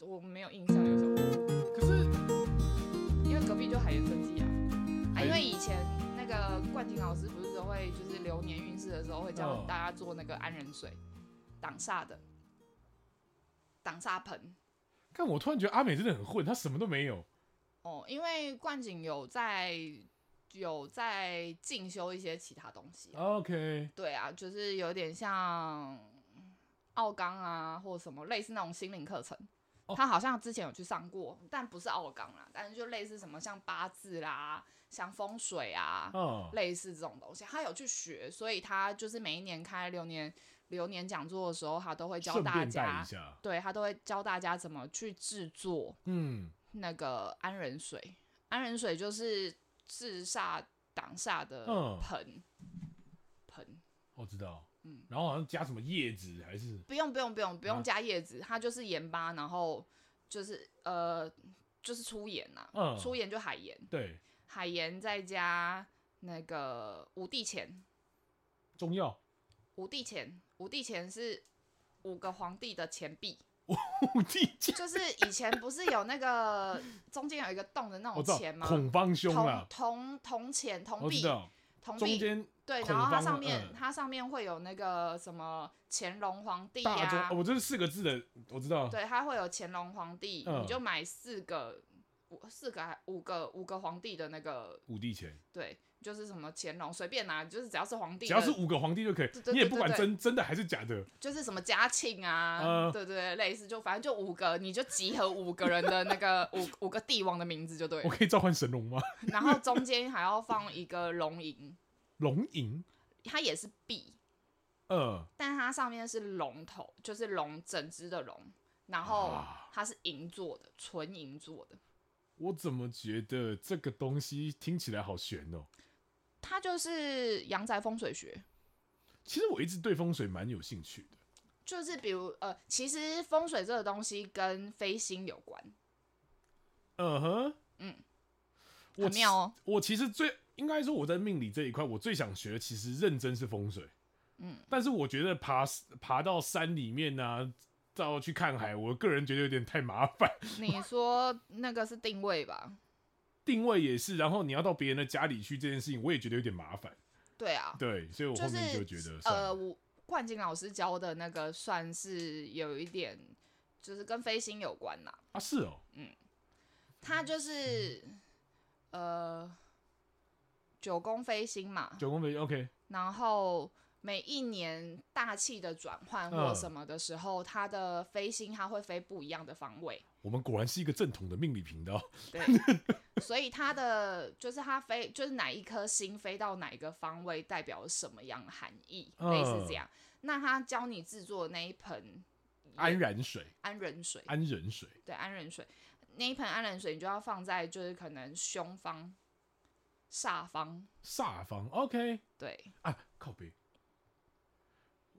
我没有印象有什么。可是因为隔壁就海盐生技啊，啊，因为以前那个冠廷老师不是都会就是流年运势的时候会教大家做那个安人水挡煞的挡煞盆。但我突然觉得阿美真的很混，她什么都没有。哦，因为冠景有在有在进修一些其他东西。OK。对啊，就是有点像奥刚啊，或什么类似那种心灵课程。哦。他好像之前有去上过，但不是奥冈啦，但是就类似什么像八字啦、像风水啊，哦，类似这种东西，他有去学，所以他就是每一年开流年流年讲座的时候，他都会教大家，对，他都会教大家怎么去制作。嗯。那个安仁水，安仁水就是治煞挡煞的盆盆。我知道，嗯，然后好像加什么叶子还是？不用不用不用不用加叶子，啊，它就是盐巴，然后就是呃就是粗盐呐，嗯，粗盐就海盐，对，海盐再加那个五帝钱，中药，五帝钱，五帝钱是五个皇帝的钱币。五帝钱？就是以前不是有那个中间有一个洞的那种钱吗？孔方兄啊，铜铜钱铜币，铜币。中间对，然后它上面、嗯、它上面会有那个什么乾隆皇帝呀、啊，我这是四个字的，我知道。对，它会有乾隆皇帝、嗯，你就买四个五四个还五个五个皇帝的那个五帝钱，对。就是什么乾隆随便拿，就是只要是皇帝，只要是五个皇帝就可以，你也不管真真的还是假的。就是什么嘉庆啊，呃、对，对对，类似就反正就五个，你就集合五个人的那个五五个帝王的名字就对了。我可以召唤神龙吗？然后中间还要放一个龙银，龙银，它也是币，呃，但它上面是龙头，就是龙整只的龙，然后它是银做的，纯银做的。我怎么觉得这个东西听起来好玄哦？它就是阳宅风水学。其实我一直对风水蛮有兴趣的。就是比如呃，其实风水这个东西跟飞星有关。嗯哼，嗯，很妙哦。我其实最应该说我在命理这一块，我最想学的其实认真是风水。嗯，但是我觉得爬爬到山里面呢、啊，到去看海，我个人觉得有点太麻烦。你说那个是定位吧？定位也是，然后你要到别人的家里去这件事情，我也觉得有点麻烦。对啊，对，所以我后面就觉得，就是、呃，我冠景老师教的那个算是有一点，就是跟飞星有关呐。啊，是哦，嗯，他就是呃九宫飞星嘛，九宫飞星 OK，然后。每一年大气的转换或什么的时候，它的飞星它会飞不一样的方位。我们果然是一个正统的命理频道。对，所以它的就是它飞，就是哪一颗星飞到哪一个方位，代表什么样的含义，类似这样。那他教你制作的那一盆安然水，安人水，安人水，对，安人水那一盆安然水，你就要放在就是可能胸方、煞方、煞方。OK，对啊，靠北。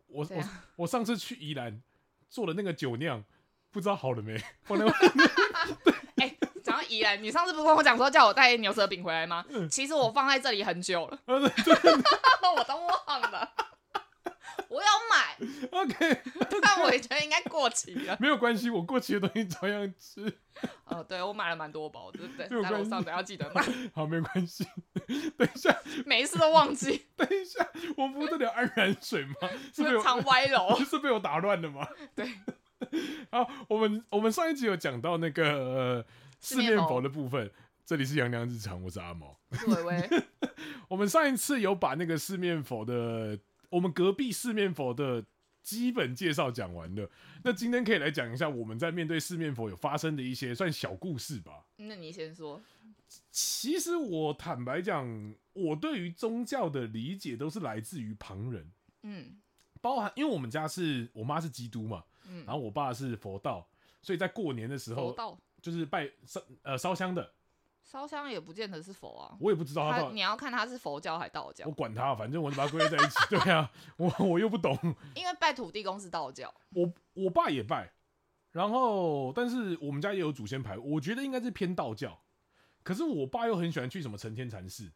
我我 我上次去宜兰做的那个酒酿，不知道好了没？哎，讲到宜兰，你上次不是跟我讲说叫我带牛舌饼回来吗？嗯？其实我放在这里很久了，我都忘了。我要买，OK，但我也觉得应该过期了。没有关系，我过期的东西照样吃。哦，对，我买了蛮多包，对不对？在楼上等要记得买。好，没关系。等一下，每一次都忘记。等一下，我不是得安然水吗？是不是藏歪楼？是被我打乱的吗？对。好，我们我们上一集有讲到那个、呃、四面佛的部分，这里是洋洋日常，我是阿毛。是微微。我们上一次有把那个四面佛的。我们隔壁四面佛的基本介绍讲完了，那今天可以来讲一下我们在面对四面佛有发生的一些算小故事吧。那你先说。其实我坦白讲，我对于宗教的理解都是来自于旁人。嗯，包含因为我们家是我妈是基督嘛，嗯，然后我爸是佛道，所以在过年的时候，就是拜烧呃烧香的。烧香也不见得是佛啊，我也不知道他，他你要看他是佛教还是道教。我管他，反正我就把它归类在一起。对啊，我我又不懂。因为拜土地公是道教，我我爸也拜，然后但是我们家也有祖先牌，我觉得应该是偏道教。可是我爸又很喜欢去什么成天禅寺，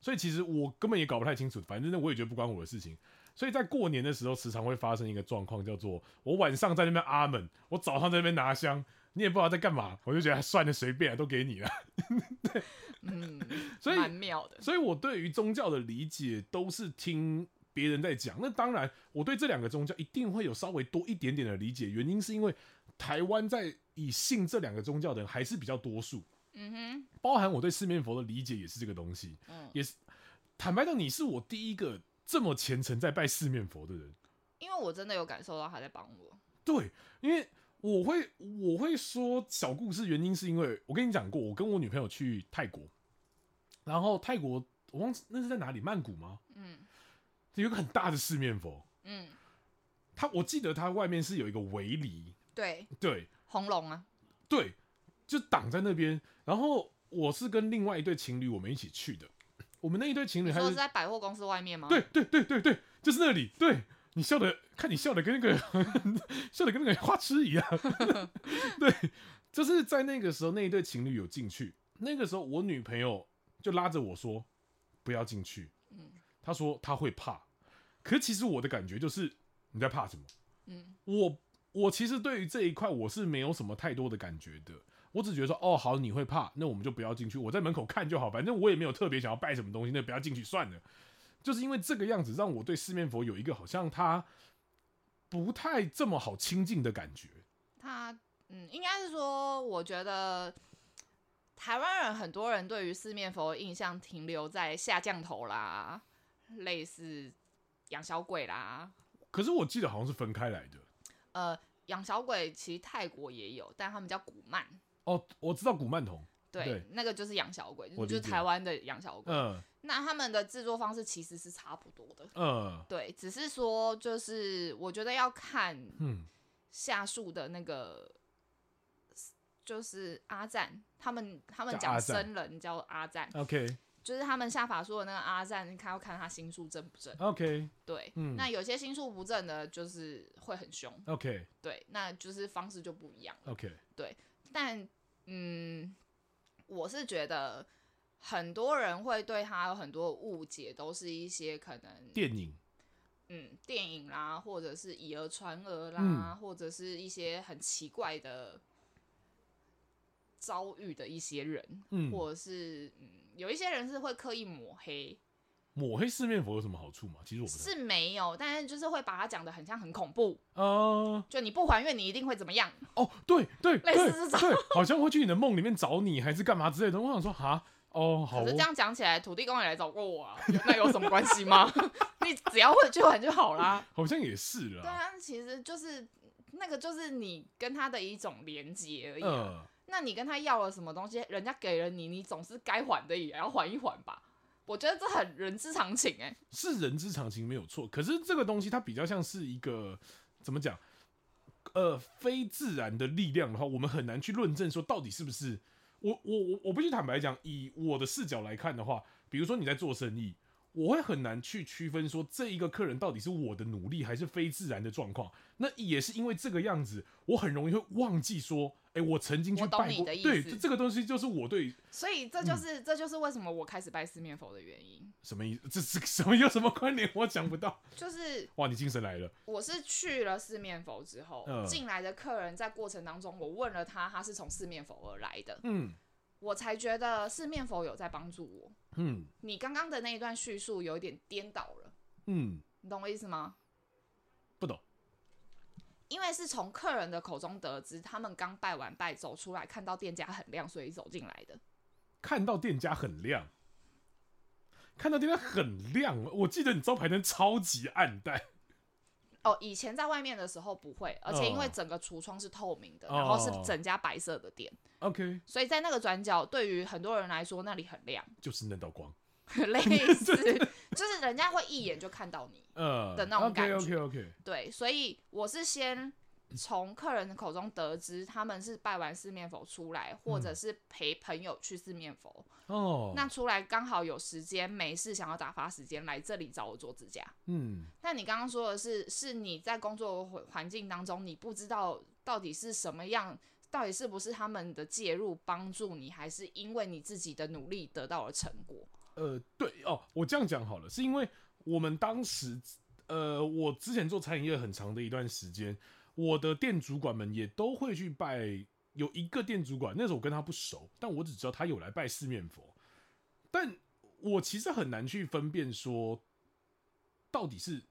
所以其实我根本也搞不太清楚。反正我也觉得不关我的事情。所以在过年的时候，时常会发生一个状况，叫做我晚上在那边阿门，我早上在那边拿香，你也不知道在干嘛，我就觉得算了，随便都给你了。对，嗯，所以蛮妙的。所以我对于宗教的理解都是听别人在讲。那当然，我对这两个宗教一定会有稍微多一点点的理解，原因是因为台湾在以信这两个宗教的人还是比较多数。嗯哼，包含我对四面佛的理解也是这个东西。嗯，也是坦白讲，你是我第一个。这么虔诚在拜四面佛的人，因为我真的有感受到他在帮我。对，因为我会我会说小故事，原因是因为我跟你讲过，我跟我女朋友去泰国，然后泰国我忘记那是在哪里，曼谷吗？嗯，有个很大的四面佛，嗯，它我记得它外面是有一个围篱，对对，红龙啊，对，就挡在那边。然后我是跟另外一对情侣，我们一起去的。我们那一对情侣，还是在百货公司外面吗？对对对对对，就是那里。对，你笑的，看你笑的跟那个 笑的跟那个花痴一样。对，就是在那个时候，那一对情侣有进去。那个时候，我女朋友就拉着我说：“不要进去。”嗯，她说她会怕。可其实我的感觉就是你在怕什么？嗯，我我其实对于这一块我是没有什么太多的感觉的。我只觉得说，哦，好，你会怕，那我们就不要进去，我在门口看就好，反正我也没有特别想要拜什么东西，那不要进去算了。就是因为这个样子，让我对四面佛有一个好像他不太这么好亲近的感觉。他，嗯，应该是说，我觉得台湾人很多人对于四面佛的印象停留在下降头啦，类似养小鬼啦。可是我记得好像是分开来的。呃，养小鬼其实泰国也有，但他们叫古曼。哦，我知道古曼童，对，对。那个就是养小鬼，就是台湾的养小鬼。嗯，那他们的制作方式其实是差不多的。嗯，对，只是说就是我觉得要看，下树的那个，就是阿赞，他们他们讲僧人叫阿赞，OK，就是他们下法术的那个阿赞，你看要看他心术正不正，OK，对，嗯，那有些心术不正的，就是会很凶，OK，对，那就是方式就不一样，OK，对，但。嗯，我是觉得很多人会对他有很多误解，都是一些可能电影，嗯，电影啦，或者是以讹传讹啦，嗯，或者是一些很奇怪的遭遇的一些人，嗯，或者是嗯，有一些人是会刻意抹黑。抹黑四面佛有什么好处吗？其实我不是没有，但是就是会把它讲的很像很恐怖。哦、uh，就你不还愿，你一定会怎么样？哦，对对，类似这种，对，好像会去你的梦里面找你，还是干嘛之类的。我想说，哈，哦，好。可是这样讲起来，土地公也来找过我啊，那有什么关系吗？你只要会去还就好啦。好像也是啦。对啊，其实就是那个，就是你跟他的一种连接而已、啊。Uh, 那你跟他要了什么东西，人家给了你，你总是该还的也要还一还吧。我觉得这很人之常情哎、是人之常情没有错。可是这个东西它比较像是一个怎么讲？呃，非自然的力量的话，我们很难去论证说到底是不是。我我我我必须坦白讲，以我的视角来看的话，比如说你在做生意，我会很难去区分说这一个客人到底是我的努力还是非自然的状况。那也是因为这个样子，我很容易会忘记说。哎、欸，我曾经去拜过，我懂你的意思。对，这个东西就是我对，所以这就是、嗯、这就是为什么我开始拜四面佛的原因。什么意思？这是什么？有什么关联？我想不到。就是哇，你精神来了。我是去了四面佛之后，进、嗯、来的客人在过程当中，我问了他，他是从四面佛而来的。嗯，我才觉得四面佛有在帮助我。嗯，你刚刚的那一段叙述有一点颠倒了。嗯，你懂我意思吗？不懂。因为是从客人的口中得知，他们刚拜完拜走出来，看到店家很亮，所以走进来的。看到店家很亮，看到店家很亮，我记得你招牌灯超级暗淡。哦，以前在外面的时候不会，而且因为整个橱窗是透明的，哦、然后是整家白色的店。OK，所以在那个转角，对于很多人来说，那里很亮，就是那道光。类似，就是人家会一眼就看到你的那种感觉。Uh, OK OK OK。对，所以我是先从客人的口中得知他们是拜完四面佛出来，或者是陪朋友去四面佛。哦、嗯。那出来刚好有时间，没事想要打发时间来这里找我做指甲。嗯。那你刚刚说的是，是你在工作环境当中，你不知道到底是什么样，到底是不是他们的介入帮助你，还是因为你自己的努力得到了成果？呃，对哦，我这样讲好了，是因为我们当时呃，我之前做餐饮业很长的一段时间，我的店主管们也都会去拜。有一个店主管，那时候我跟他不熟，但我只知道他有来拜四面佛。但我其实很难去分辨说，到底是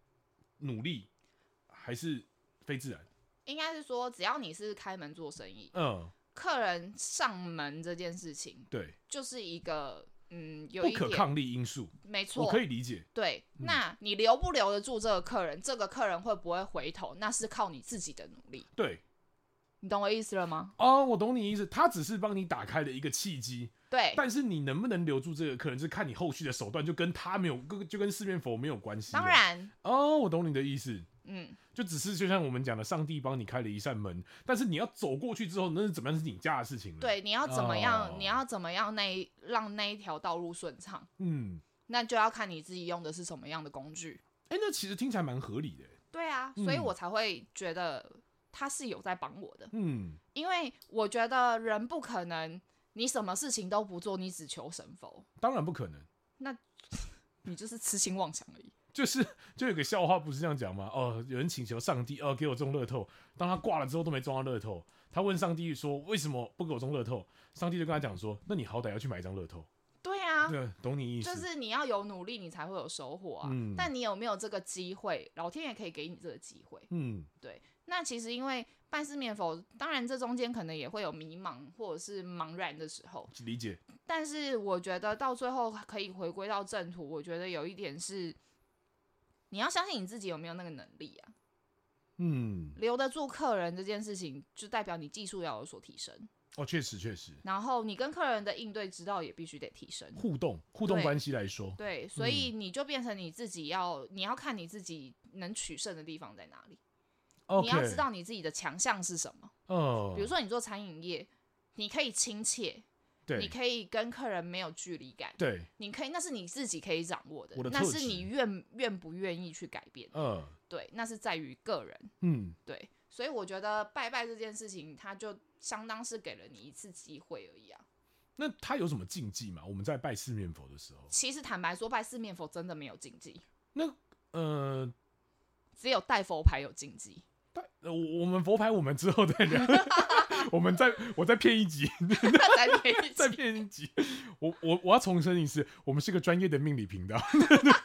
努力还是非自然。应该是说，只要你是开门做生意，嗯，客人上门这件事情，对，就是一个嗯，有不可抗力因素。没错，我可以理解。对，那你留不留得住这个客人？这个客人会不会回头？那是靠你自己的努力。对。你懂我意思了吗？哦，我懂你意思。他只是帮你打开了一个契机，对。但是你能不能留住这个客人，是看你后续的手段，就跟他没有，就跟四面佛没有关系。当然。哦，我懂你的意思。嗯，就只是就像我们讲的，上帝帮你开了一扇门，但是你要走过去之后，那是怎么样是你家的事情了。对，你要怎么样？哦、你要怎么样那一让那一条道路顺畅？嗯，那就要看你自己用的是什么样的工具。哎、欸，那其实听起来蛮合理的。对啊，所以我才会觉得。他是有在帮我的，嗯，因为我觉得人不可能，你什么事情都不做，你只求神佛，当然不可能，那 你就是痴心妄想而已。就是，就有个笑话不是这样讲吗？哦，有人请求上帝，哦，给我中乐透，当他挂了之后都没中到乐透，他问上帝说，为什么不给我中乐透？上帝就跟他讲说，那你好歹要去买一张乐透。对啊，对，懂你意思，就是你要有努力，你才会有收获啊。嗯，但你有没有这个机会？老天爷可以给你这个机会。嗯，对。那其实因为拜四面佛，当然这中间可能也会有迷茫或者是茫然的时候，理解。但是我觉得到最后可以回归到正途，我觉得有一点是，你要相信你自己有没有那个能力啊。嗯，留得住客人这件事情，就代表你技术要有所提升。哦，确实确实。然后你跟客人的应对之道也必须得提升。互动互动关系来说，对，对，所以你就变成你自己要，嗯、你要看你自己能取胜的地方在哪里。你要知道你自己的强项是什么。哦，比如说你做餐饮业，你可以亲切，对，你可以跟客人没有距离感，对，你可以，那是你自己可以掌握的，的那是你愿愿不愿意去改变。嗯，对，那是在于个人。嗯，对，所以我觉得拜拜这件事情，它就相当是给了你一次机会而已啊。那它有什么禁忌吗？我们在拜四面佛的时候，其实坦白说，拜四面佛真的没有禁忌。那呃，只有带佛牌有禁忌。我我们佛牌，我们之后再聊。我们再我再骗一集，再骗一集，再骗一集。我我我要重申一次，我们是个专业的命理频道。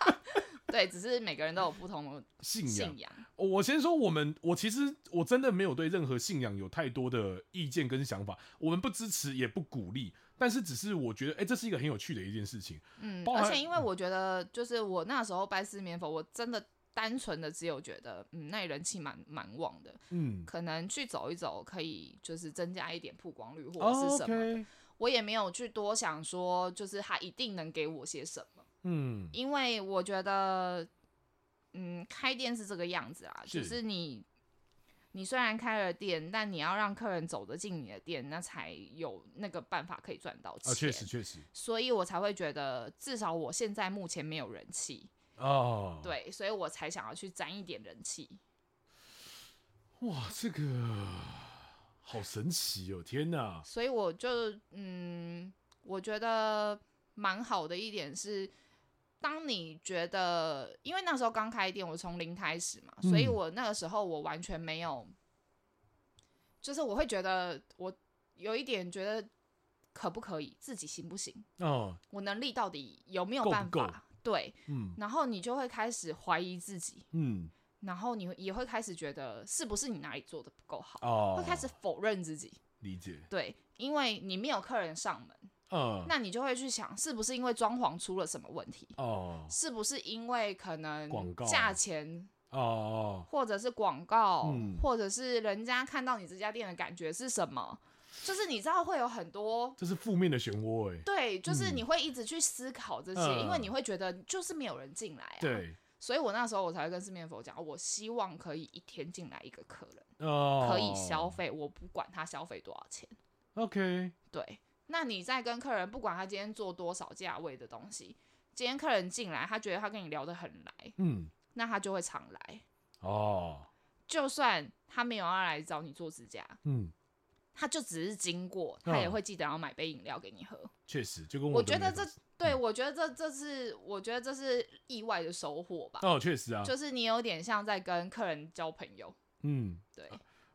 对，只是每个人都有不同的信仰。信仰。我先说，我们我其实我真的没有对任何信仰有太多的意见跟想法。我们不支持，也不鼓励。但是只是我觉得，哎、欸，这是一个很有趣的一件事情。嗯，而且因为我觉得，就是我那时候拜四面佛，我真的。单纯的只有觉得，嗯，那人气蛮蛮旺的，嗯，可能去走一走，可以就是增加一点曝光率或者是什么，我也没有去多想说，就是他一定能给我些什么，嗯，因为我觉得，嗯，开店是这个样子啊，是。就是你，你虽然开了店，但你要让客人走得进你的店，那才有那个办法可以赚到钱，确实确实，所以我才会觉得，至少我现在目前没有人气。哦，对，所以我才想要去沾一点人气。哇，这个好神奇哦！天哪！所以我就嗯，我觉得蛮好的一点是，当你觉得，因为那时候刚开店，我从零开始嘛，所以我那个时候我完全没有，就是我会觉得我有一点觉得可不可以，自己行不行？哦，我能力到底有没有办法？对，嗯，然后你就会开始怀疑自己，嗯，然后你也会开始觉得是不是你哪里做的不够好，哦，会开始否认自己，理解，对，因为你没有客人上门，嗯，那你就会去想是不是因为装潢出了什么问题，哦，是不是因为可能广告价钱，哦，或者是广告，嗯，或者是人家看到你这家店的感觉是什么？就是你知道会有很多，这是负面的漩涡哎。对，就是你会一直去思考这些，嗯、因为你会觉得就是没有人进来啊。对，所以我那时候我才会跟四面佛讲，我希望可以一天进来一个客人，哦、可以消费，我不管他消费多少钱。OK，对，那你在跟客人，不管他今天做多少价位的东西，今天客人进来，他觉得他跟你聊得很来，嗯，那他就会常来。哦，就算他没有要来找你做指甲，嗯。他就只是经过，他也会记得要买杯饮料给你喝。确实，就跟我，我觉得这对我觉得这这是我觉得这是意外的收获吧。哦，确实啊，就是你有点像在跟客人交朋友。嗯，对。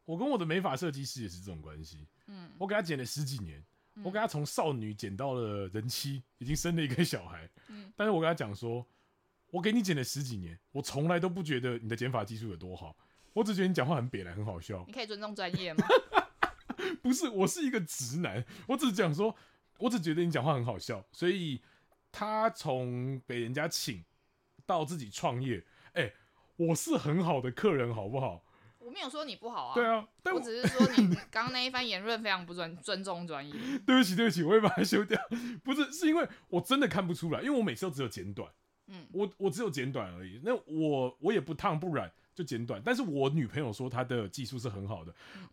我跟我的美发设计师也是这种关系。嗯，我给他剪了十几年，嗯、我给他从少女剪到了人妻，已经生了一个小孩。嗯，但是我跟他讲说，我给你剪了十几年，我从来都不觉得你的剪发技术有多好，我只觉得你讲话很瘪来，很好笑。你可以尊重专业吗？不是，我是一个直男，我只讲说，我只觉得你讲话很好笑，所以他从被人家请到自己创业，哎、欸，我是很好的客人，好不好？我没有说你不好啊，对啊，但我，我只是说你 刚刚那一番言论非常不尊尊重专业。对不起，对不起，我会把它修掉。不是，是因为我真的看不出来，因为我每次都只有剪短，嗯，我我只有剪短而已。那我我也不烫不染就剪短，但是我女朋友说她的技术是很好的。嗯、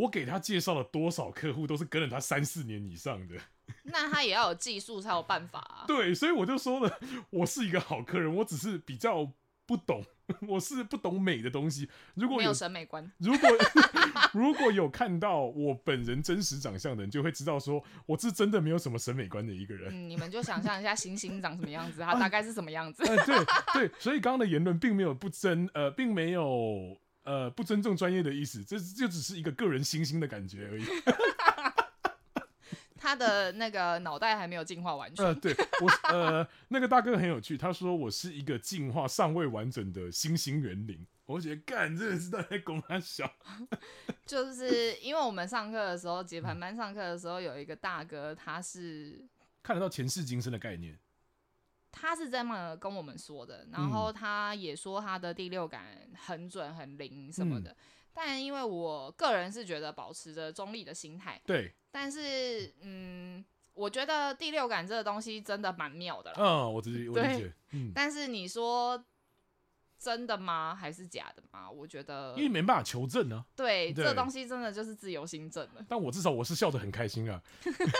我给他介绍了多少客户都是跟了他三四年以上的，那他也要有技术才有办法啊。对，所以我就说了，我是一个好客人，我只是比较。不懂，我是不懂美的东西。如果有，没有审美观，如果 如果有看到我本人真实长相的人，就会知道说我是真的没有什么审美观的一个人。嗯，你们就想象一下星星长什么样子，他大概是什么样子。啊呃、对对，所以刚刚的言论并没有不真，呃，并没有呃不尊重专业的意思，这就只是一个个人星星的感觉而已。他的那个脑袋还没有进化完全。呃，对我呃，那个大哥很有趣，他说我是一个进化尚未完整的新兴园林。我觉得干，真的是在供他小。就是因为我们上课的时候，解盘班上课的时候，有一个大哥，他是看得到前世今生的概念。他是这么跟我们说的，然后他也说他的第六感很准、很灵什么的。嗯但因为我个人是觉得保持着中立的心态，对。但是，嗯，我觉得第六感这个东西真的蛮妙的了。嗯，我自己我理解。嗯。但是你说。真的吗？还是假的吗？我觉得，因为没办法求证呢、啊。对，对，这东西真的就是自由心证了。但我至少我是笑得很开心啊。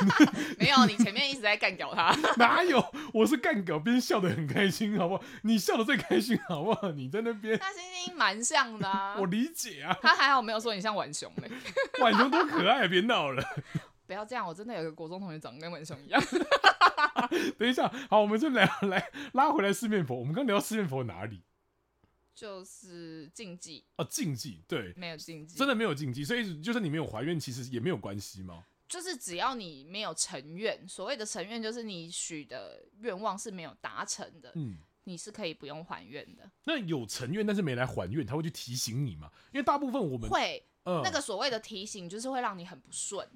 没有，你前面一直在干掉他。哪有？我是干掉边笑得很开心，好不好？你笑得最开心，好不好？你在那边。他星星蛮像的、啊。我理解啊。他还好没有说你像浣熊嘞。浣熊多可爱，别闹了。不要这样，我真的有个国中同学长得跟浣熊一样。等一下，好，我们就来来拉回来四面佛。我们刚聊四面佛哪里？就是禁忌啊，禁忌对，没有禁忌，真的没有禁忌，所以就是你没有怀孕，其实也没有关系吗？就是只要你没有成愿，所谓的成愿就是你许的愿望是没有达成的，嗯，你是可以不用还愿的。那有成愿但是没来还愿，他会去提醒你吗？因为大部分我们会，呃、那个所谓的提醒就是会让你很不顺。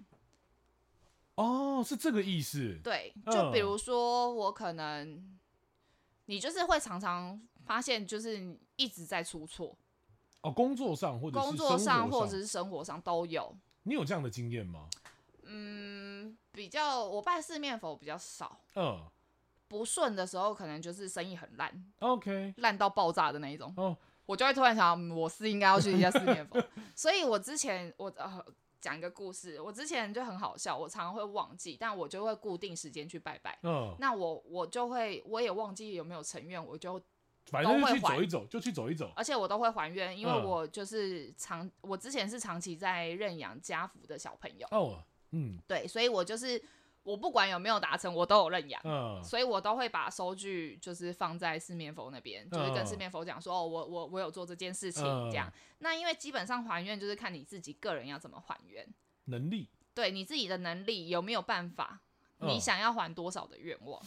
哦，是这个意思。对，就比如说我可能，你就是会常常。发现就是一直在出错哦，工作上或者工作上或者是生活上都有。你有这样的经验吗？嗯，比较我拜四面佛比较少。嗯，不顺的时候可能就是生意很烂，OK，烂到爆炸的那一种。哦，我就会突然想，嗯，我是应该要去一下四面佛。所以我之前我呃。讲一个故事，我之前就很好笑，我常常会忘记，但我就会固定时间去拜拜。嗯，那我我就会，我也忘记有没有成愿，我就反正去走一走，就去走一走。而且我都会还愿，因为我就是长，我之前是长期在认养家福的小朋友。哦，嗯，对，所以我就是。我不管有没有达成，我都有认养，嗯，所以我都会把收据就是放在四面佛那边，就是跟四面佛讲说，哦，我我我有做这件事情，这样。那因为基本上还愿就是看你自己个人要怎么还愿，能力，对你自己的能力有没有办法，你想要还多少的愿望，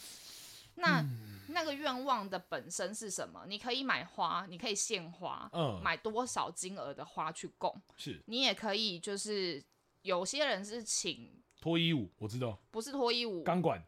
那那个愿望的本身是什么？你可以买花，你可以献花，嗯，买多少金额的花去供，是你也可以就是有些人是请。脱衣舞，我知道，不是脱衣舞，钢管，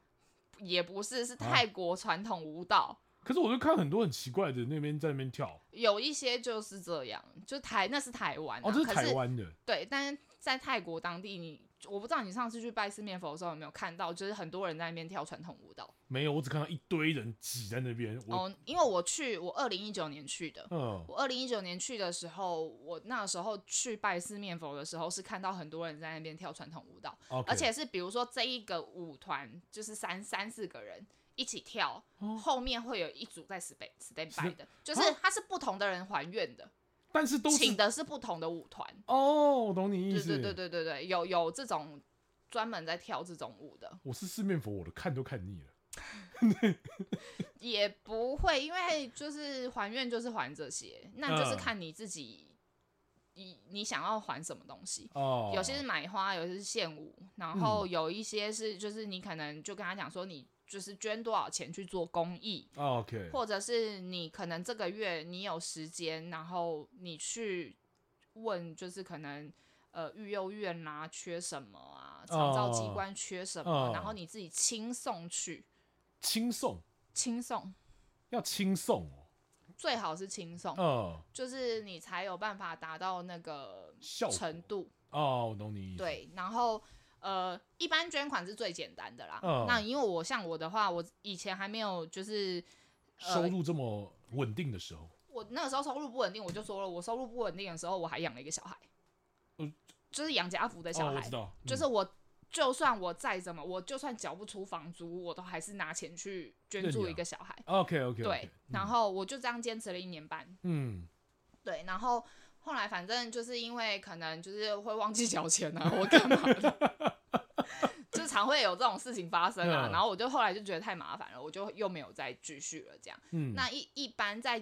也不是，是泰国传统舞蹈。啊。可是我就看很多很奇怪的那边在那边跳，有一些就是这样，就台那是台湾，啊，哦，这是台湾的，对，但是在泰国当地你。我不知道你上次去拜四面佛的时候有没有看到，就是很多人在那边跳传统舞蹈。没有，我只看到一堆人挤在那边。哦，因为我去，我二零一九年去的。嗯。我二零一九年去的时候，我那时候去拜四面佛的时候，是看到很多人在那边跳传统舞蹈。而且是比如说这一个舞团就是三三四个人一起跳，哦、后面会有一组在 stand stand by 的，就是他是不同的人还愿的。但是都是请的是不同的舞团。哦，我懂你意思。对对对对对对，有有这种专门在跳这种舞的。我是四面佛，我都看都看腻了。也不会，因为就是还愿就是还这些，那就是看你自己，你、嗯、你想要还什么东西。哦，有些是买花，有些是献舞，然后有一些是就是你可能就跟他讲说，你就是捐多少钱去做公益。哦、OK，或者是你可能这个月你有时间，然后你去问，就是可能呃育幼院啊缺什么啊，长照机关缺什么，哦、然后你自己亲送去。亲送，亲送，要亲送哦，最好是亲送，嗯，就是你才有办法达到那个程度哦，我懂你意思。对，然后呃，一般捐款是最简单的啦。嗯，那因为我像我的话，我以前还没有就是、呃、收入这么稳定的时候，我那个时候收入不稳定，我就说了，我收入不稳定的时候，我还养了一个小孩，嗯，就是养家福的小孩，哦，我知道，嗯，就是我。就算我再怎么，我就算缴不出房租，我都还是拿钱去捐助一个小孩。OK OK。对，然后我就这样坚持了一年半。嗯，对，然后后来反正就是因为可能就是会忘记缴钱啊，我干嘛的。常会有这种事情发生啊，嗯、然后我就后来就觉得太麻烦了，我就又没有再继续了。这样，嗯，那一一般在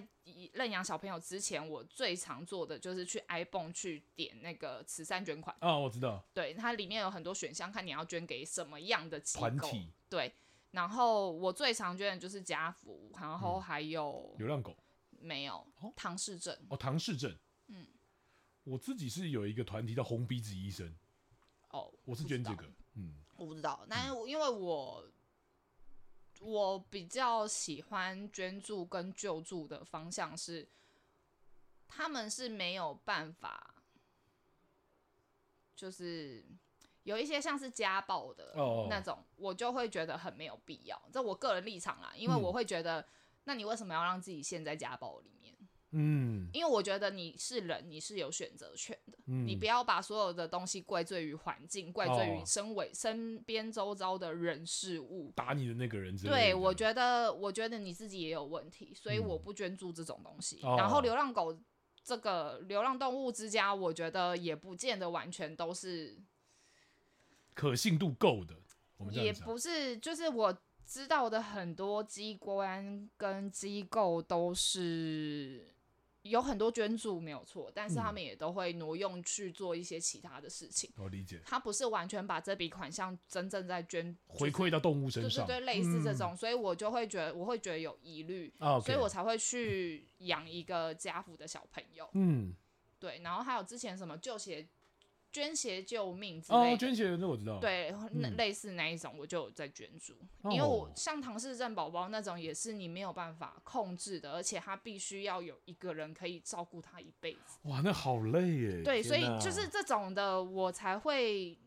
认养小朋友之前，我最常做的就是去 iPhone 去点那个慈善捐款。啊、哦，我知道，对，它里面有很多选项，看你要捐给什么样的机构。对，然后我最常捐的就是家福，然后还有、嗯、流浪狗，没有，唐氏症。哦，唐氏症。嗯，我自己是有一个团体叫红鼻子医生。哦，我是捐这个，嗯。我不知道，但是因为我、嗯、我比较喜欢捐助跟救助的方向是，他们是没有办法，就是有一些像是家暴的那种，哦、我就会觉得很没有必要。这我个人立场啦，因为我会觉得，嗯、那你为什么要让自己陷在家暴里面？嗯，因为我觉得你是人，你是有选择权的。嗯，你不要把所有的东西怪罪于环境，怪罪于身为身边周遭的人事物。打你的那个人，对，我觉得，我觉得你自己也有问题，所以我不捐助这种东西。嗯，然后，流浪狗这个流浪动物之家，我觉得也不见得完全都是可信度够的。也不是，就是我知道的很多机关跟机构都是。有很多捐助没有错，但是他们也都会挪用去做一些其他的事情。我理解，他不是完全把这笔款项真正在捐，回馈到动物身上，对对对，类似这种，嗯、所以我就会觉得，我会觉得有疑虑，啊 okay、所以我才会去养一个家福的小朋友。嗯，对，然后还有之前什么旧鞋。捐血救命之类的，哦，捐血那我知道。对，那嗯、类似那一种，我就有在捐助。哦、因为我像唐氏症宝宝那种，也是你没有办法控制的，而且他必须要有一个人可以照顾他一辈子。哇，那好累耶。对，所以就是这种的，我才会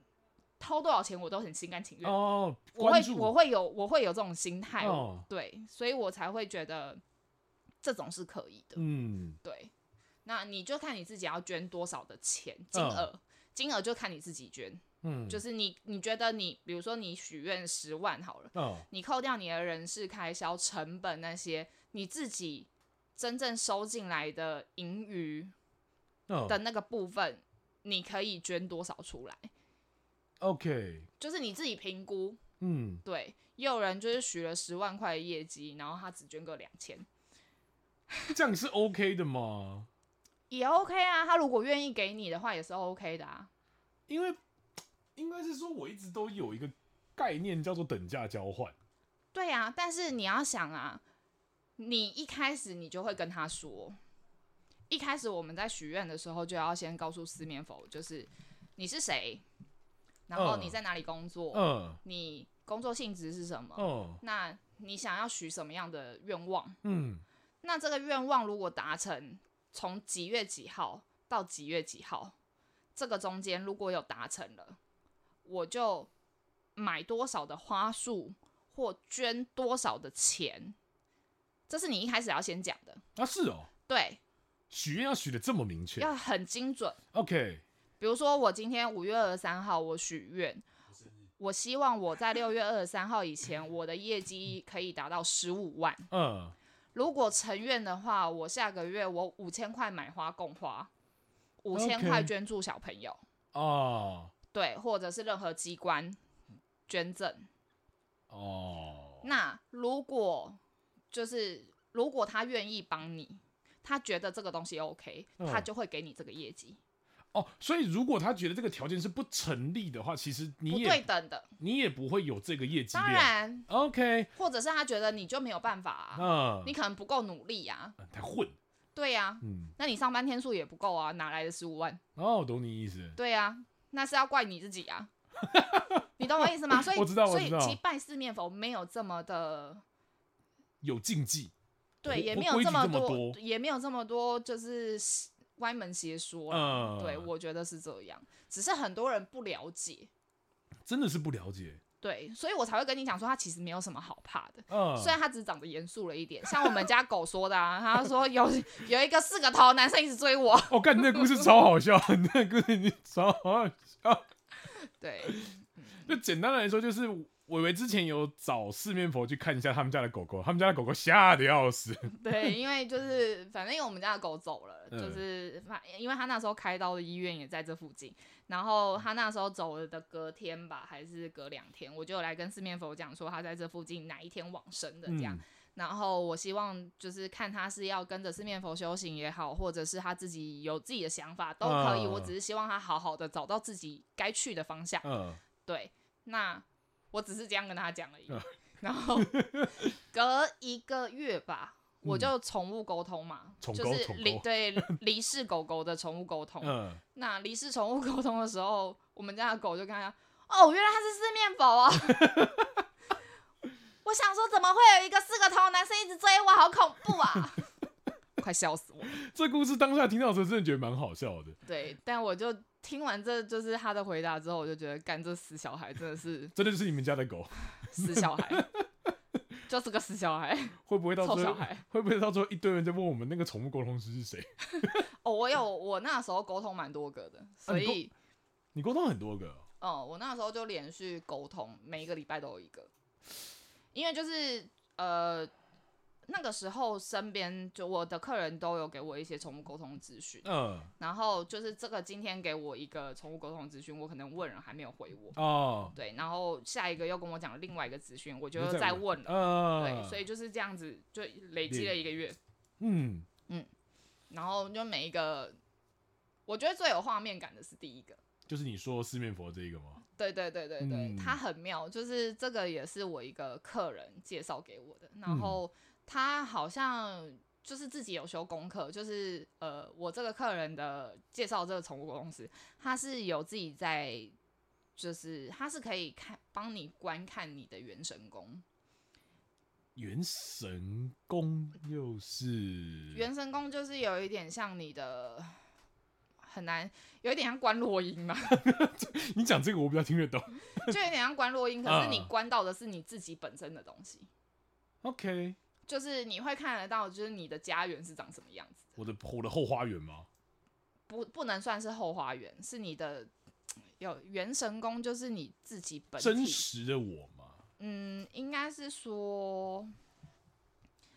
掏多少钱我都很心甘情愿。哦，我会我会有我会有这种心态。哦，对，所以我才会觉得这种是可以的。嗯，对。那你就看你自己要捐多少的钱金额。哦金额就看你自己捐，嗯，就是你你觉得你，比如说你许愿十万好了，哦，你扣掉你的人事开销、成本那些，你自己真正收进来的盈余的那个部分，哦，你可以捐多少出来？OK，就是你自己评估，嗯，对，也有人就是许了十万块的业绩，然后他只捐个两千，这样是 OK 的吗？也 OK 啊，他如果愿意给你的话，也是 OK 的啊。因为应该是说，我一直都有一个概念叫做等价交换。对啊，但是你要想啊，你一开始你就会跟他说，一开始我们在许愿的时候就要先告诉四面佛，就是你是谁，然后你在哪里工作，嗯，你工作性质是什么，嗯，那你想要许什么样的愿望，嗯，那这个愿望如果达成。从几月几号到几月几号，这个中间如果有达成了，我就买多少的花束或捐多少的钱，这是你一开始要先讲的。啊，是哦，对，许愿要许的这么明确，要很精准。OK，比如说我今天五月二十三号我许愿，我希望我在六月二十三号以前，我的业绩可以达到十五万。嗯。如果成愿的话，我下个月我五千块买花供花，五千块捐助小朋友。哦。对，或者是任何机关捐赠。哦。那如果就是如果他愿意帮你，他觉得这个东西 OK，他就会给你这个业绩。哦，所以如果他觉得这个条件是不成立的话，其实你也不对等的，你也不会有这个业绩。当然，OK。或者是他觉得你就没有办法啊，嗯，你可能不够努力呀，太混。对呀，嗯，那你上班天数也不够啊，哪来的十五万？哦，懂你意思。对呀，那是要怪你自己啊，你懂我意思吗？所以，我知道，所以其实拜四面佛没有这么的有禁忌，对，也没有这么多，也没有这么多，就是。歪门邪说，嗯，对，我觉得是这样，只是很多人不了解，真的是不了解，对，所以我才会跟你讲说，他其实没有什么好怕的，嗯，虽然他只是长得严肃了一点，像我们家狗说的啊，他说有有一个四个头男生一直追我，我看你那故事超好笑，你 那故事你超好笑，对，就简单来说就是。伟伟之前有找四面佛去看一下他们家的狗狗，他们家的狗狗吓得要死。对，因为就是反正因为我们家的狗走了，就是反因为他那时候开刀的医院也在这附近，然后他那时候走了的隔天吧，还是隔两天，我就来跟四面佛讲说他在这附近哪一天往生的这样。嗯、然后我希望就是看他是要跟着四面佛修行也好，或者是他自己有自己的想法都可以，我只是希望他好好的找到自己该去的方向。嗯，对，那。我只是这样跟他讲而已，然后隔一个月吧，我就宠物沟通嘛，就是离对离世狗狗的宠物沟通。那离世宠物沟通的时候，我们家的狗就跟他讲：“哦，原来他是四面佛啊！” 我想说，怎么会有一个四个头男生一直追我，好恐怖啊！快笑死我！这故事当下听到的时候，真的觉得蛮好笑的。对，但我就。听完这就是他的回答之后，我就觉得干这死小孩真的是，真的就是你们家的狗，死小孩，就是个死小孩。会不会到时候，会不会到时候一堆人在问我们那个宠物沟通师是谁？哦，我有，我那时候沟通蛮多个的，所以、啊、你沟通很多个。哦、嗯，我那时候就连续沟通，每一个礼拜都有一个，因为就是呃。那个时候，身边就我的客人都有给我一些宠物沟通资讯，嗯，然后就是这个今天给我一个宠物沟通资讯，我可能问人还没有回我，哦，对，然后下一个又跟我讲另外一个资讯，我就再问了，嗯，对，所以就是这样子就累积了一个月，嗯嗯，然后就每一个，我觉得最有画面感的是第一个，就是你说四面佛这一个吗？对对对对对，它很妙，就是这个也是我一个客人介绍给我的，然后。他好像就是自己有修功课，就是呃，我这个客人的介绍这个宠物公司，他是有自己在，就是他是可以看帮你观看你的元神宫。元神宫又是？元神宫就是有一点像你的，很难，有一点像关落音嘛。你讲这个我比较听得懂，就有点像关落音，可是你关到的是你自己本身的东西。Uh, OK。就是你会看得到，就是你的家园是长什么样子的。我的我的后花园吗？不，不能算是后花园，是你的有元神宫，就是你自己本真实的我吗？嗯，应该是说，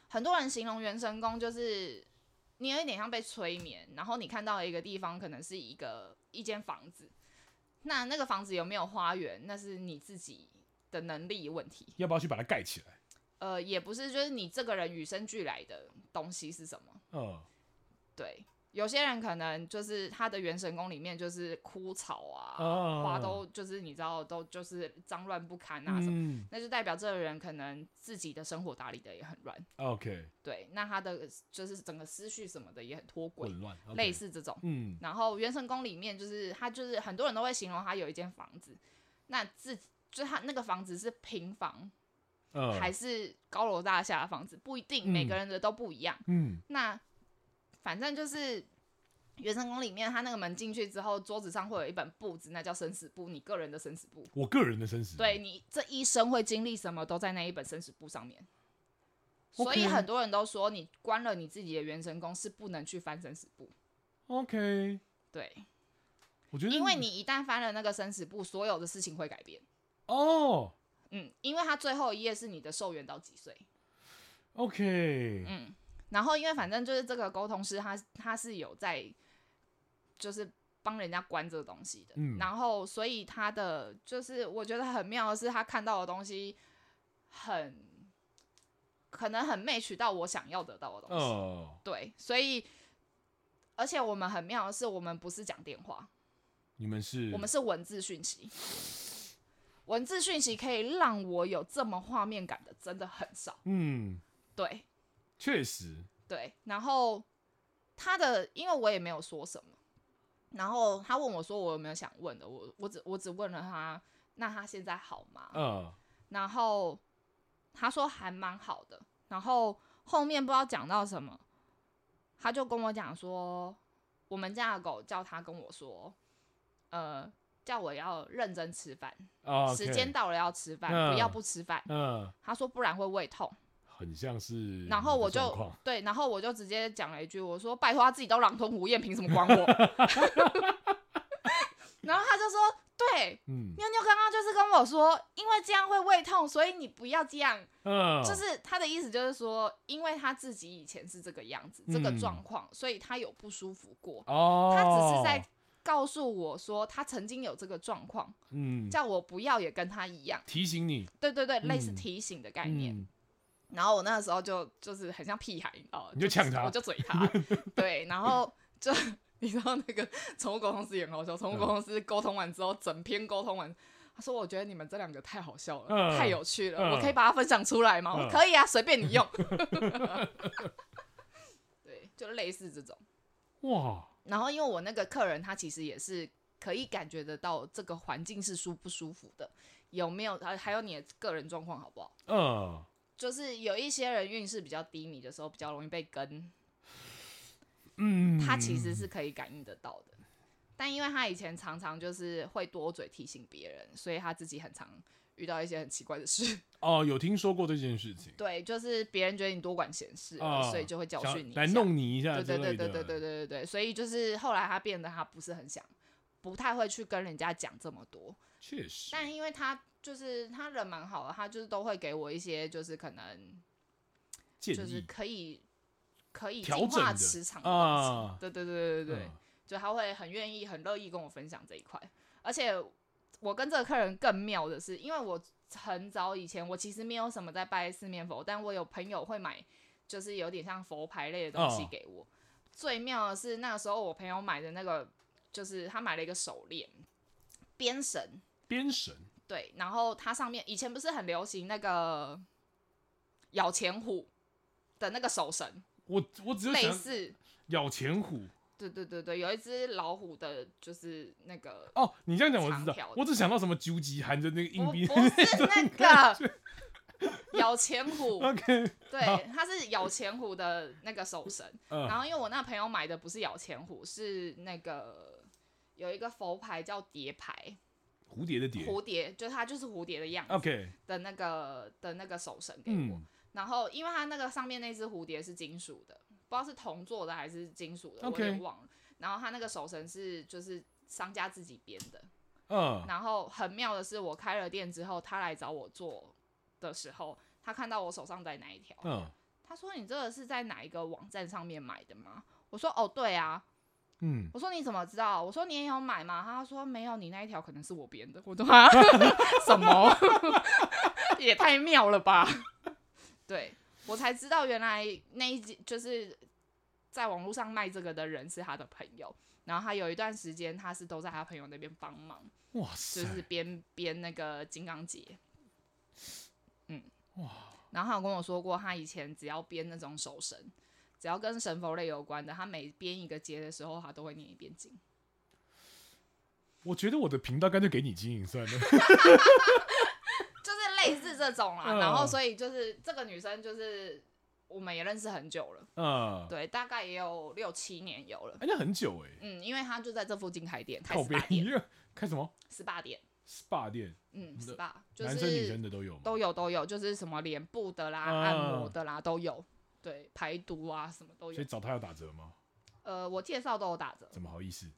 很多人形容元神宫就是你有一点像被催眠，然后你看到一个地方，可能是一个一间房子，那那个房子有没有花园，那是你自己的能力问题。要不要去把它盖起来？呃，也不是，就是你这个人与生俱来的东西是什么？嗯，对，有些人可能就是他的元神宫里面就是枯草啊，嗯、花都就是你知道都就是脏乱不堪啊什么，嗯、那就代表这个人可能自己的生活打理的也很乱。OK，对，那他的就是整个思绪什么的也很脱轨，混乱类似这种。嗯，然后元神宫里面就是他就是很多人都会形容他有一间房子，那自就他那个房子是平房。Uh, 还是高楼大厦的房子不一定，每个人的都不一样。嗯，那反正就是原神宫里面，他那个门进去之后，桌子上会有一本簿子，那叫生死簿，你个人的生死簿。我个人的生死簿。对，你这一生会经历什么，都在那一本生死簿上面。所以很多人都说，你关了你自己的原神宫是不能去翻生死簿。OK，对，我觉得因为你一旦翻了那个生死簿，所有的事情会改变。哦。Oh. 嗯，因为他最后一页是你的寿元到几岁？OK，嗯，然后因为反正就是这个沟通师他他是有在，就是帮人家关这个东西的，嗯，然后所以他的就是我觉得很妙的是他看到的东西很可能很 match 到我想要得到的东西，哦，对，所以而且我们很妙的是我们不是讲电话，你们是我们是文字讯息。文字讯息可以让我有这么画面感的，真的很少。嗯，对，确实，对。然后他的，因为我也没有说什么，然后他问我说我有没有想问的，我我只我只问了他，那他现在好吗？嗯。然后他说还蛮好的。然后后面不知道讲到什么，他就跟我讲说，我们家的狗叫他跟我说，呃。叫我要认真吃饭，oh. 时间到了要吃饭，嗯，不要不吃饭。嗯，他说不然会胃痛，很像是。然后我就对，然后我就直接讲了一句，我说拜托他自己都狼吞虎咽，凭什么管我？然后他就说，对，嗯，妞妞刚刚就是跟我说，因为这样会胃痛，所以你不要这样。嗯，就是他的意思就是说，因为他自己以前是这个样子，这个状况，所以他有不舒服过。哦，他只是在。告诉我说他曾经有这个状况，嗯，叫我不要也跟他一样，提醒你，对对对，嗯、类似提醒的概念。嗯、然后我那个时候就就是很像屁孩，哦，你就抢他，我就嘴他，对，然后就你知道那个宠物沟通师也很好笑，宠物沟通师沟通完之后，整篇沟通完，他说我觉得你们这两个太好笑了，嗯、太有趣了，嗯、我可以把它分享出来吗？嗯、我可以啊，随便你用。对，就类似这种，哇。然后，因为我那个客人，他其实也是可以感觉得到这个环境是舒不舒服的，有没有？还还有你的个人状况好不好？嗯、uh,，就是有一些人运势比较低迷的时候，比较容易被跟，嗯，他其实是可以感应得到的，但因为他以前常常就是会多嘴提醒别人，所以他自己很常。遇到一些很奇怪的事 哦，有听说过这件事情。对，就是别人觉得你多管闲事，哦，所以就会教训你，来弄你一下。对对对对对对对对，所以就是后来他变得他不是很想，不太会去跟人家讲这么多。确实。但因为他就是他人蛮好的，他就是都会给我一些就是可能，就是可以可以净化磁场的东西。对对对对对对，就他会很愿意很乐意跟我分享这一块，而且。我跟这个客人更妙的是，因为我很早以前我其实没有什么在拜四面佛，但我有朋友会买，就是有点像佛牌类的东西给我。Oh. 最妙的是那个时候我朋友买的那个，就是他买了一个手链，鞭绳，鞭绳，对，然后它上面以前不是很流行那个咬钱虎的那个手绳，我我只有类似咬钱虎。对对对对，有一只老虎的，就是那个哦，你这样讲我知道，我只想到什么究极含着那个硬币，不是那个咬钱虎。OK，对，它是咬钱虎的那个手绳。嗯、然后因为我那朋友买的不是咬钱虎，是那个有一个佛牌叫蝶牌，蝴蝶的蝶，蝴蝶就它就是蝴蝶的样子。OK 的那个的那个手绳给我，嗯、然后因为它那个上面那只蝴蝶是金属的。不知道是铜做的还是金属的，我有点忘了。然后他那个手绳是就是商家自己编的，嗯。然后很妙的是，我开了店之后，他来找我做的时候，他看到我手上戴哪一条，嗯。他说：“你这个是在哪一个网站上面买的吗？”我说：“哦，对啊。”嗯。我说：“你怎么知道？”我说：“你也有买吗？”他说：“没有，你那一条可能是我编的。”我说：“什么？也太妙了吧？” 对。我才知道，原来那一集就是在网络上卖这个的人是他的朋友，然后他有一段时间他是都在他朋友那边帮忙，哇塞，就是编编那个金刚结，嗯，哇，然后他有跟我说过，他以前只要编那种手绳，只要跟神佛类有关的，他每编一个结的时候，他都会念一遍经。我觉得我的频道干脆给你经营算了。这种啦，然后所以就是这个女生，就是我们也认识很久了，嗯，对，大概也有六七年有了，哎，那很久哎，嗯，因为她就在这附近开店，开 SPA 店，开什么？SPA 店，SPA 店，嗯，SPA，男生女生的都有，都有都有，就是什么脸部的啦、按摩的啦都有，对，排毒啊什么都有，所以找她要打折吗？呃，我介绍都有打折，怎么好意思？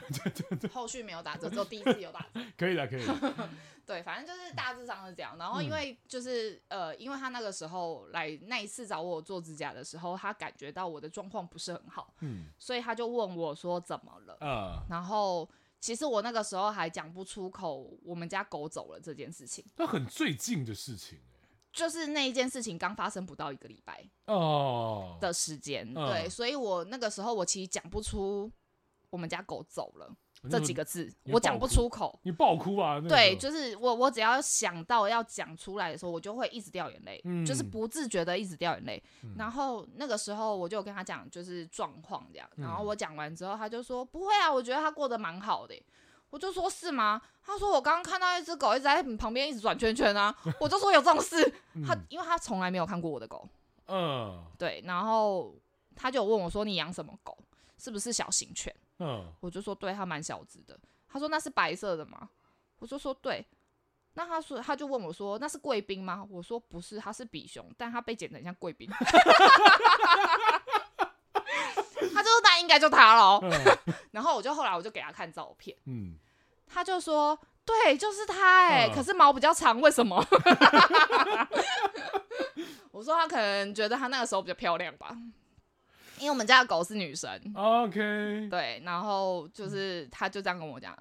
后续没有打折，只有第一次有打折，可以的，可以的。对，反正就是大致上是这样。然后因为就是、嗯、呃，因为他那个时候来那一次找我做指甲的时候，他感觉到我的状况不是很好，嗯，所以他就问我说怎么了？嗯，然后其实我那个时候还讲不出口，我们家狗走了这件事情。那很最近的事情。就是那一件事情刚发生不到一个礼拜哦的时间，oh, 对，uh, 所以我那个时候我其实讲不出我们家狗走了这几个字，我讲不出口。你爆哭啊？对，就是我我只要想到要讲出来的时候，我就会一直掉眼泪，嗯、就是不自觉的一直掉眼泪。嗯、然后那个时候我就跟他讲就是状况这样，然后我讲完之后，他就说不会啊，我觉得他过得蛮好的。我就说是吗？他说我刚刚看到一只狗一直在旁边一直转圈圈啊。我就说有这种事。他因为他从来没有看过我的狗，嗯，对。然后他就问我说：“你养什么狗？是不是小型犬？”嗯，我就说：“对，他蛮小只的。”他说：“那是白色的吗？”我就说：“对。”那他说他就问我说：“那是贵宾吗？”我说：“不是，他是比熊，但他被剪得很像贵宾。”他就说：“那应该就他喽。嗯” 然后我就后来我就给他看照片，嗯，他就说：“对，就是他。”哎，可是毛比较长，为什么？我说他可能觉得他那个时候比较漂亮吧，因为我们家的狗是女生。OK，对，然后就是他就这样跟我讲，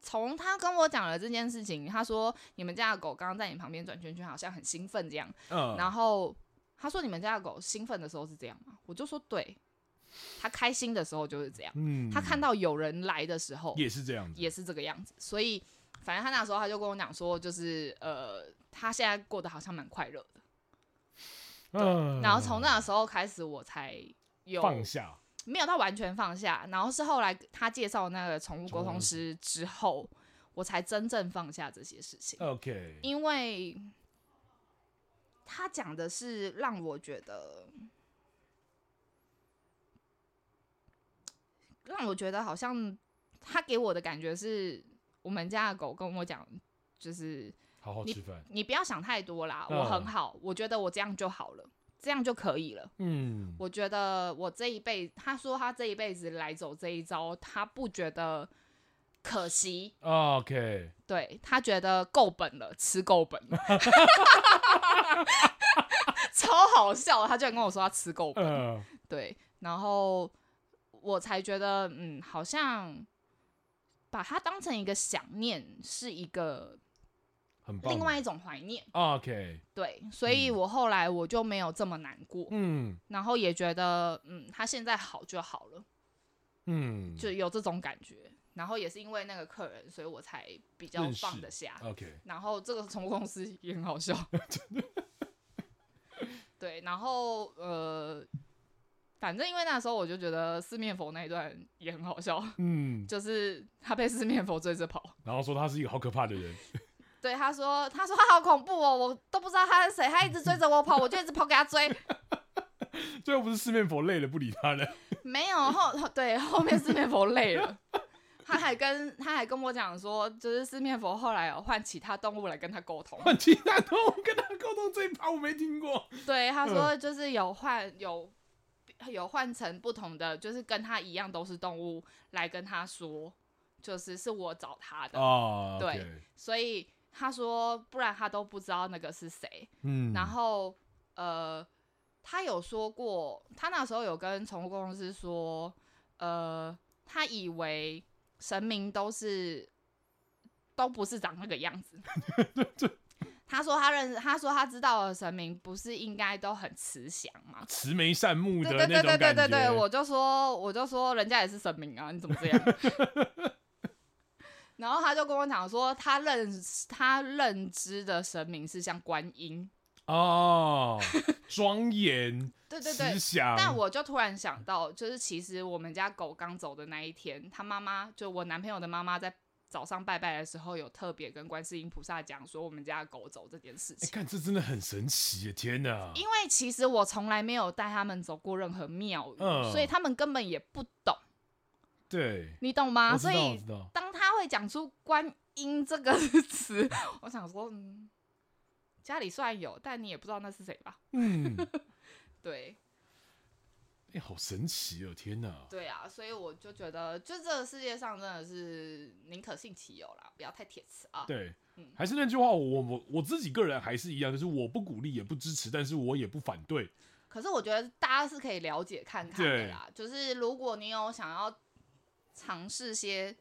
从他跟我讲了这件事情，他说你们家的狗刚刚在你旁边转圈圈，好像很兴奋这样。嗯，然后他说你们家的狗兴奋的时候是这样吗？我就说对。他开心的时候就是这样，嗯，他看到有人来的时候也是这样子，也是这个样子。所以，反正他那时候他就跟我讲说，就是呃，他现在过得好像蛮快乐的。嗯，然后从那个时候开始，我才有放下，没有到完全放下。然后是后来他介绍那个宠物沟通师之后，我才真正放下这些事情。OK，因为他讲的是让我觉得。让我觉得好像他给我的感觉是我们家的狗跟我讲，就是好好吃饭，你不要想太多啦，我很好，我觉得我这样就好了，这样就可以了。嗯，我觉得我这一辈，他说他这一辈子来走这一招，他不觉得可惜。OK，对，他觉得够本了，吃够本了，超好笑，他居然跟我说他吃够本，对，然后。我才觉得，嗯，好像把它当成一个想念，是一个另外一种怀念。OK，对，所以我后来我就没有这么难过，嗯，然后也觉得，嗯，他现在好就好了，嗯，就有这种感觉。然后也是因为那个客人，所以我才比较放得下。OK，然后这个宠物公司也很好笑，对，然后呃。反正因为那时候我就觉得四面佛那一段也很好笑，嗯，就是他被四面佛追着跑，然后说他是一个好可怕的人，对，他说他说他好恐怖哦，我都不知道他是谁，他一直追着我跑，我就一直跑给他追，最后不是四面佛累了不理他了，没有后对后面四面佛累了，他还跟他还跟我讲说，就是四面佛后来有换其他动物来跟他沟通，换其他动物跟他沟通这一趴我没听过，对，他说就是有换有。有换成不同的，就是跟他一样都是动物来跟他说，就是是我找他的，oh. 对，所以他说不然他都不知道那个是谁。嗯，然后呃，他有说过，他那时候有跟宠物公司说，呃，他以为神明都是都不是长那个样子。他说他认识，他说他知道的神明不是应该都很慈祥吗？慈眉善目的那种感觉。对对对对对对，我就说我就说人家也是神明啊，你怎么这样？然后他就跟我讲说，他认他认知的神明是像观音哦，庄严，对对对，但我就突然想到，就是其实我们家狗刚走的那一天，他妈妈就我男朋友的妈妈在。早上拜拜的时候，有特别跟观世音菩萨讲说我们家狗走这件事情。你看，这真的很神奇，天哪！因为其实我从来没有带他们走过任何庙宇，嗯、所以他们根本也不懂。对，你懂吗？所以当他会讲出观音这个 词，我想说，嗯，家里虽然有，但你也不知道那是谁吧？嗯，对。哎、欸，好神奇哦！天哪。对啊，所以我就觉得，就这个世界上真的是宁可信其有啦，不要太铁齿啊。对，嗯，还是那句话，我我我自己个人还是一样，就是我不鼓励也不支持，但是我也不反对。可是我觉得大家是可以了解看看的啦，就是如果你有想要尝试些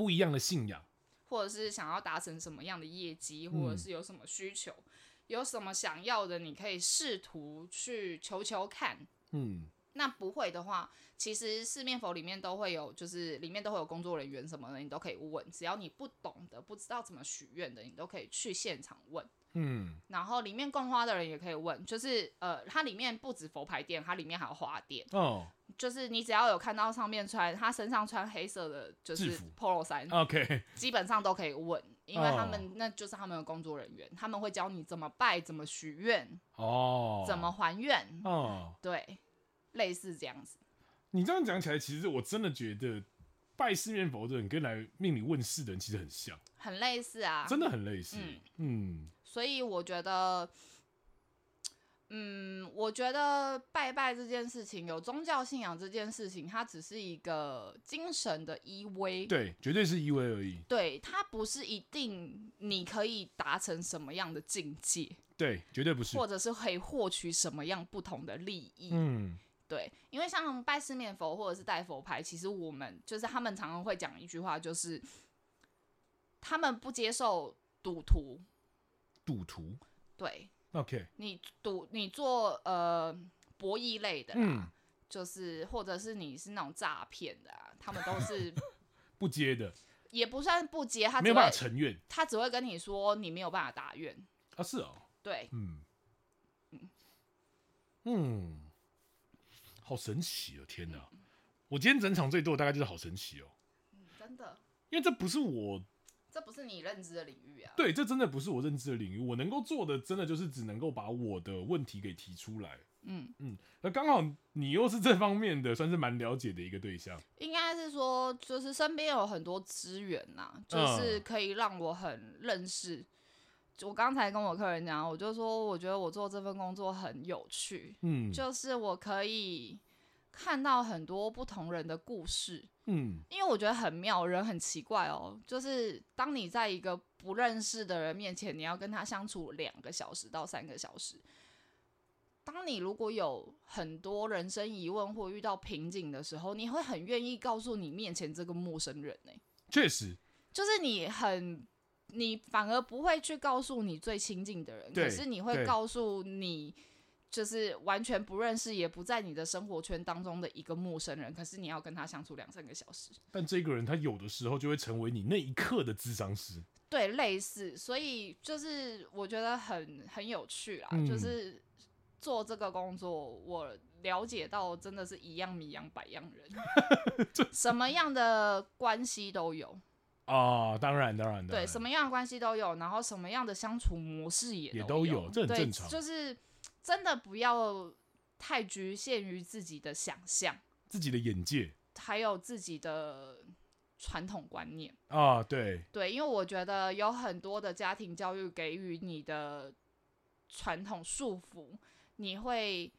不一样的信仰，或者是想要达成什么样的业绩，或者是有什么需求，嗯、有什么想要的，你可以试图去求求看，嗯。那不会的话，其实四面佛里面都会有，就是里面都会有工作人员什么的，你都可以问。只要你不懂的、不知道怎么许愿的，你都可以去现场问。嗯，然后里面供花的人也可以问，就是呃，它里面不止佛牌店，它里面还有花店。哦，就是你只要有看到上面穿，他身上穿黑色的，就是 polo 衫，OK，基本上都可以问，因为他们那就是他们的工作人员，他们会教你怎么拜、怎么许愿，哦，怎么还愿，哦，对。类似这样子，你这样讲起来，其实我真的觉得拜四面佛的人跟来命理问事的人其实很像，很类似啊，真的很类似。嗯，嗯，所以我觉得，嗯，我觉得拜拜这件事情，有宗教信仰这件事情，它只是一个精神的依偎，对，绝对是依偎而已。对，它不是一定你可以达成什么样的境界，对，绝对不是，或者是可以获取什么样不同的利益，嗯。对，因为像拜四面佛或者是带佛牌，其实我们就是他们常常会讲一句话，就是他们不接受赌徒。赌徒？对。OK。你赌，你做呃博弈类的啦，嗯、就是或者是你是那种诈骗的啊，他们都是 不接的。也不算不接，他没有办法承愿，他只会跟你说你没有办法达愿。啊，是哦。对。嗯。嗯。嗯好神奇哦！天哪，嗯、我今天整场最多的大概就是好神奇哦。嗯，真的，因为这不是我，这不是你认知的领域啊。对，这真的不是我认知的领域。我能够做的，真的就是只能够把我的问题给提出来。嗯嗯，那刚好你又是这方面的，算是蛮了解的一个对象。应该是说，就是身边有很多资源呐，就是可以让我很认识。嗯我刚才跟我客人讲，我就说，我觉得我做这份工作很有趣，嗯，就是我可以看到很多不同人的故事，嗯，因为我觉得很妙，人很奇怪哦，就是当你在一个不认识的人面前，你要跟他相处两个小时到三个小时，当你如果有很多人生疑问或遇到瓶颈的时候，你会很愿意告诉你面前这个陌生人呢？确实，就是你很。你反而不会去告诉你最亲近的人，可是你会告诉你，就是完全不认识也不在你的生活圈当中的一个陌生人，可是你要跟他相处两三个小时。但这个人他有的时候就会成为你那一刻的智商师。对，类似，所以就是我觉得很很有趣啦，嗯、就是做这个工作，我了解到真的是一样米养百样人，什么样的关系都有。啊、哦，当然，当然，当然，对，什么样的关系都有，然后什么样的相处模式也都有，也都有，这很正常。就是真的不要太局限于自己的想象，自己的眼界，还有自己的传统观念。啊、哦，对，对，因为我觉得有很多的家庭教育给予你的传统束缚，你会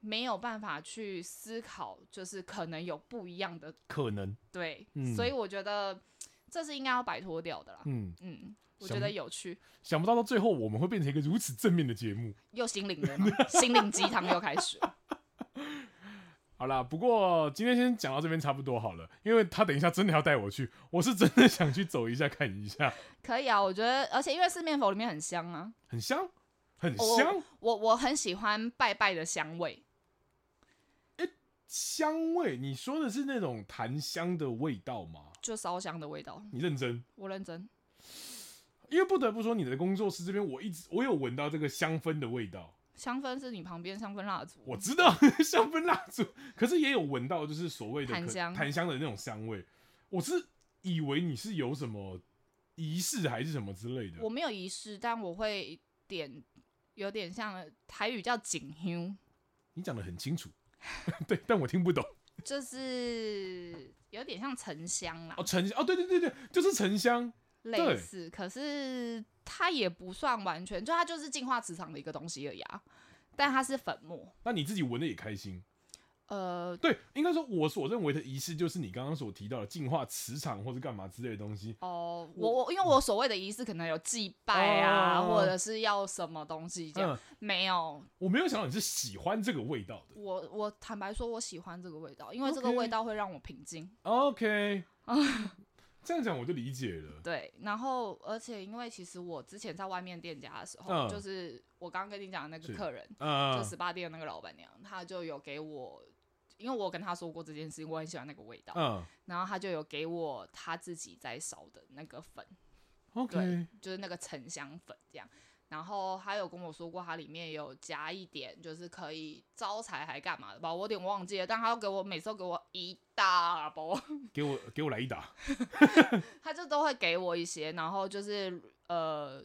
没有办法去思考，就是可能有不一样的可能，对，嗯、所以我觉得。这是应该要摆脱掉的啦。嗯嗯，我觉得有趣。想不到到最后我们会变成一个如此正面的节目，又心灵的 心灵鸡汤又开始了。好啦，不过今天先讲到这边差不多好了，因为他等一下真的要带我去，我是真的想去走一下看一下。可以啊，我觉得，而且因为四面佛里面很香啊，很香，很香。我我，我很喜欢拜拜的香味。欸，香味？你说的是那种檀香的味道吗？就烧香的味道，你认真？我认真，因为不得不说，你的工作室这边，我一直我有闻到这个香氛的味道。香氛是你旁边香氛蜡烛，我知道 香氛蜡烛，可是也有闻到就是所谓的檀香檀香的那种香味。我是以为你是有什么仪式还是什么之类的。我没有仪式，但我会点，有点像台语叫景香。你讲的很清楚，对，但我听不懂。就是有点像沉香啦，哦，沉香哦，对对对对，就是沉香，类似，可是它也不算完全，就它就是净化磁场的一个东西而已啊，但它是粉末。那你自己闻的也开心？呃，对，应该说我所认为的仪式就是你刚刚所提到的净化磁场或者干嘛之类的东西。哦，我我因为我所谓的仪式可能有祭拜啊，哦、或者是要什么东西这样，嗯、没有。我没有想到你是喜欢这个味道的。我我坦白说，我喜欢这个味道，因为这个味道会让我平静。OK，这样讲我就理解了。对，然后而且因为其实我之前在外面店家的时候，嗯、就是我刚刚跟你讲的那个客人，嗯、就十八店的那个老板娘，她就有给我。因为我跟他说过这件事情，我很喜欢那个味道，嗯，然后他就有给我他自己在烧的那个粉，OK，对，就是那个沉香粉这样，然后他有跟我说过，它里面有加一点，就是可以招财还干嘛的吧，我有点忘记了，但他要给我每次都给我一大包，给我给我来一打，他就都会给我一些，然后就是呃，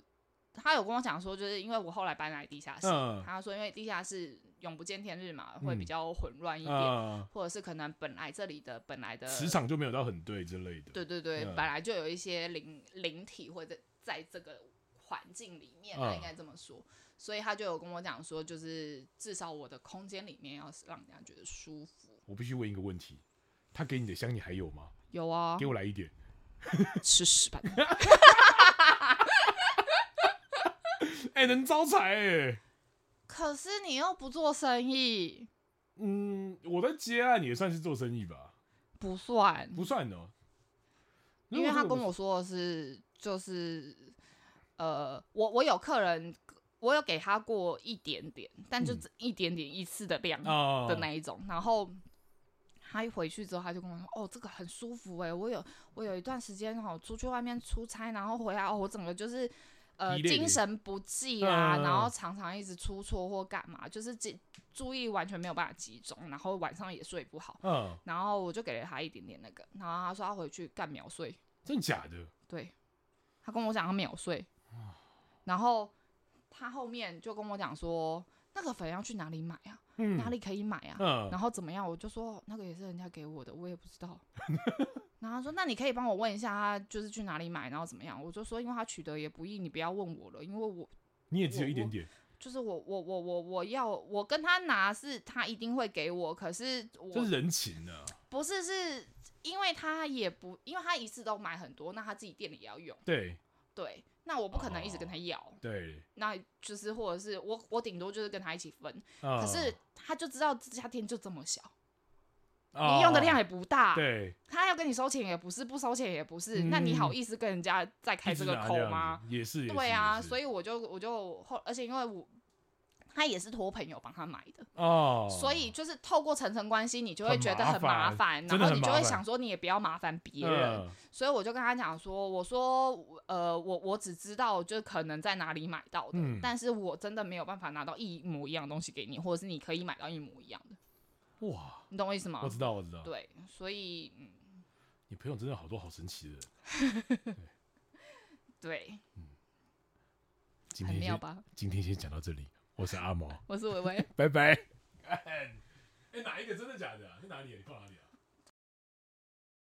他有跟我讲说，就是因为我后来搬来地下室，嗯、他说因为地下室。永不见天日嘛，会比较混乱一点，嗯啊、或者是可能本来这里的本来的磁场就没有到很对之类的。对对对，嗯、本来就有一些灵灵体或者在这个环境里面，应该这么说。嗯、所以他就有跟我讲说，就是至少我的空间里面要让人家觉得舒服。我必须问一个问题，他给你的香你还有吗？有啊，给我来一点。吃屎吧！哎、欸，能招财哎、欸。可是你又不做生意，嗯，我在接案也算是做生意吧？不算，不算的，因为他跟我说的是，就是，呃，我我有客人，我有给他过一点点，但就一点点一次的量的那一种，嗯、然后他一回去之后，他就跟我说，哦，这个很舒服哎、欸，我有我有一段时间哈出去外面出差，然后回来哦，我整个就是。呃，精神不济啊，嗯、然后常常一直出错或干嘛，就是注意完全没有办法集中，然后晚上也睡不好。嗯，然后我就给了他一点点那个，然后他说他回去干秒睡。真假的？对，他跟我讲他秒睡。嗯、然后他后面就跟我讲说，那个粉要去哪里买啊？嗯、哪里可以买啊？嗯、然后怎么样？我就说那个也是人家给我的，我也不知道。然后他说：“那你可以帮我问一下，他就是去哪里买，然后怎么样？”我就说：“因为他取得也不易，你不要问我了，因为我你也只有一点点，就是我我我我我要我跟他拿是他一定会给我，可是我这是人情呢、啊，不是是因为他也不因为他一次都买很多，那他自己店里也要用，对。对，那我不可能一直跟他要，哦、对，那就是或者是我我顶多就是跟他一起分，哦、可是他就知道这家店就这么小。”你用的量也不大，对，他要跟你收钱也不是，不收钱也不是，那你好意思跟人家再开这个口吗？也是，对啊，所以我就我就后，而且因为我他也是托朋友帮他买的。哦，所以就是透过层层关系，你就会觉得很麻烦，然后你就会想说你也不要麻烦别人，所以我就跟他讲说，我说呃，我我只知道就可能在哪里买到的，但是我真的没有办法拿到一模一样的东西给你，或者是你可以买到一模一样的。哇，你懂我意思吗？我知道，我知道。对，所以，嗯，你朋友真的好多好神奇的人。对，对，嗯，今天吧今天先讲到这里。我是阿毛，我是薇薇，拜拜。哎，哪一个真的假的？啊在哪里？你放哪里啊？